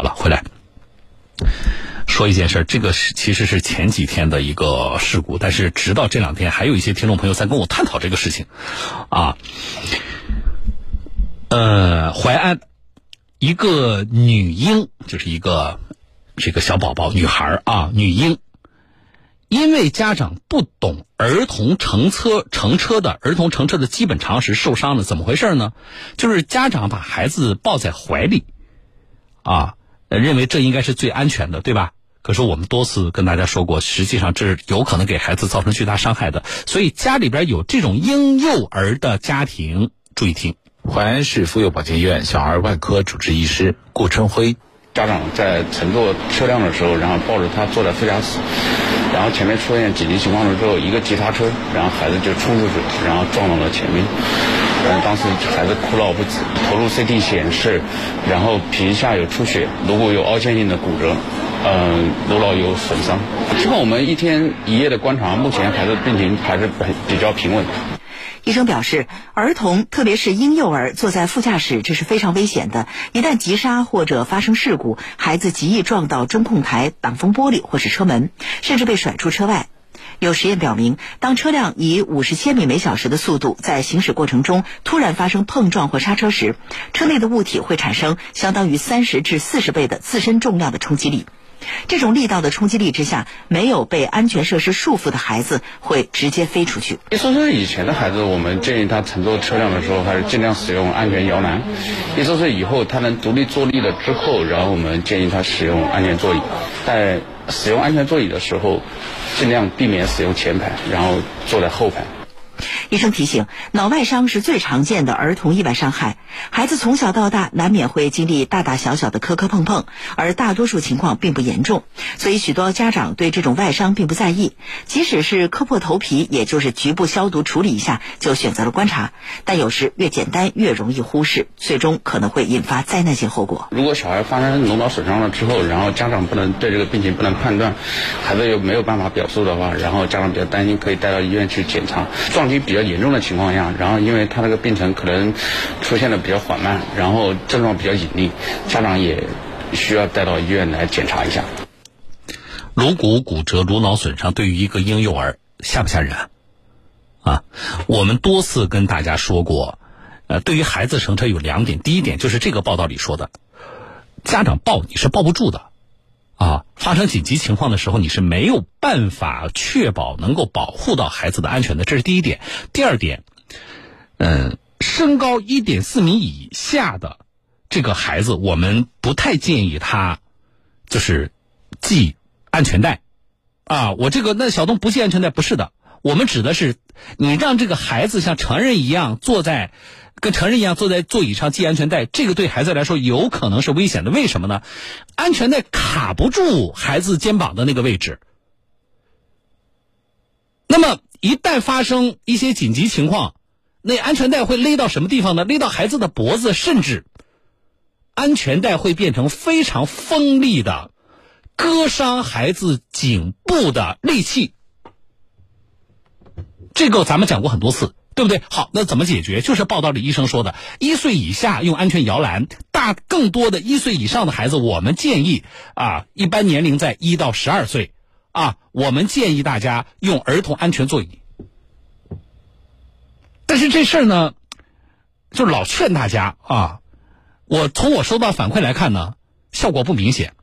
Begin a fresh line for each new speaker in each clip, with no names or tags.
好了，回来说一件事，这个是其实是前几天的一个事故，但是直到这两天，还有一些听众朋友在跟我探讨这个事情，啊，呃，淮安一个女婴，就是一个这个小宝宝女孩啊，女婴，因为家长不懂儿童乘车乘车的儿童乘车的基本常识，受伤了，怎么回事呢？就是家长把孩子抱在怀里，啊。认为这应该是最安全的，对吧？可是我们多次跟大家说过，实际上这是有可能给孩子造成巨大伤害的。所以家里边有这种婴幼儿的家庭，注意听。
淮安市妇幼保健院小儿外科主治医师顾春辉，
家长在乘坐车辆的时候，然后抱着他坐在副驾驶，然后前面出现紧急情况了之后，一个急刹车，然后孩子就冲出去，然后撞到了前面。嗯，当时孩子哭闹不止，头颅 CT 显示，然后皮下有出血，颅骨有凹陷性的骨折，嗯，颅脑有损伤。经过我们一天一夜的观察，目前孩子病情还是比较平稳。
医生表示，儿童特别是婴幼儿坐在副驾驶，这是非常危险的。一旦急刹或者发生事故，孩子极易撞到中控台、挡风玻璃或是车门，甚至被甩出车外。有实验表明，当车辆以五十千米每小时的速度在行驶过程中突然发生碰撞或刹车时，车内的物体会产生相当于三十至四十倍的自身重量的冲击力。这种力道的冲击力之下，没有被安全设施束缚的孩子会直接飞出去。
一说岁以前的孩子，我们建议他乘坐车辆的时候，还是尽量使用安全摇篮；一周岁以后，他能独立坐立了之后，然后我们建议他使用安全座椅。在使用安全座椅的时候，尽量避免使用前排，然后坐在后排。
医生提醒，脑外伤是最常见的儿童意外伤害。孩子从小到大难免会经历大大小小的磕磕碰碰，而大多数情况并不严重，所以许多家长对这种外伤并不在意。即使是磕破头皮，也就是局部消毒处理一下，就选择了观察。但有时越简单越容易忽视，最终可能会引发灾难性后果。
如果小孩发生颅脑损伤了之后，然后家长不能对这个病情不能判断，孩子又没有办法表述的话，然后家长比较担心，可以带到医院去检查。撞击比较严重的情况下，然后因为他那个病程可能出现的比较缓慢，然后症状比较隐匿，家长也需要带到医院来检查一下。
颅骨骨折、颅脑损伤对于一个婴幼儿吓不吓人啊？我们多次跟大家说过，呃，对于孩子乘车有两点，第一点就是这个报道里说的，家长抱你是抱不住的。啊，发生紧急情况的时候，你是没有办法确保能够保护到孩子的安全的，这是第一点。第二点，嗯，身高一点四米以下的这个孩子，我们不太建议他就是系安全带。啊，我这个那小东不系安全带不是的，我们指的是你让这个孩子像成人一样坐在。跟成人一样坐在座椅上系安全带，这个对孩子来说有可能是危险的。为什么呢？安全带卡不住孩子肩膀的那个位置。那么一旦发生一些紧急情况，那安全带会勒到什么地方呢？勒到孩子的脖子，甚至安全带会变成非常锋利的割伤孩子颈部的利器。这个咱们讲过很多次。对不对？好，那怎么解决？就是报道里医生说的，一岁以下用安全摇篮，大更多的一岁以上的孩子，我们建议啊，一般年龄在一到十二岁，啊，我们建议大家用儿童安全座椅。但是这事儿呢，就老劝大家啊，我从我收到反馈来看呢，效果不明显，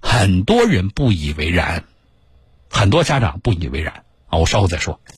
很多人不以为然，很多家长不以为然啊，我稍后再说。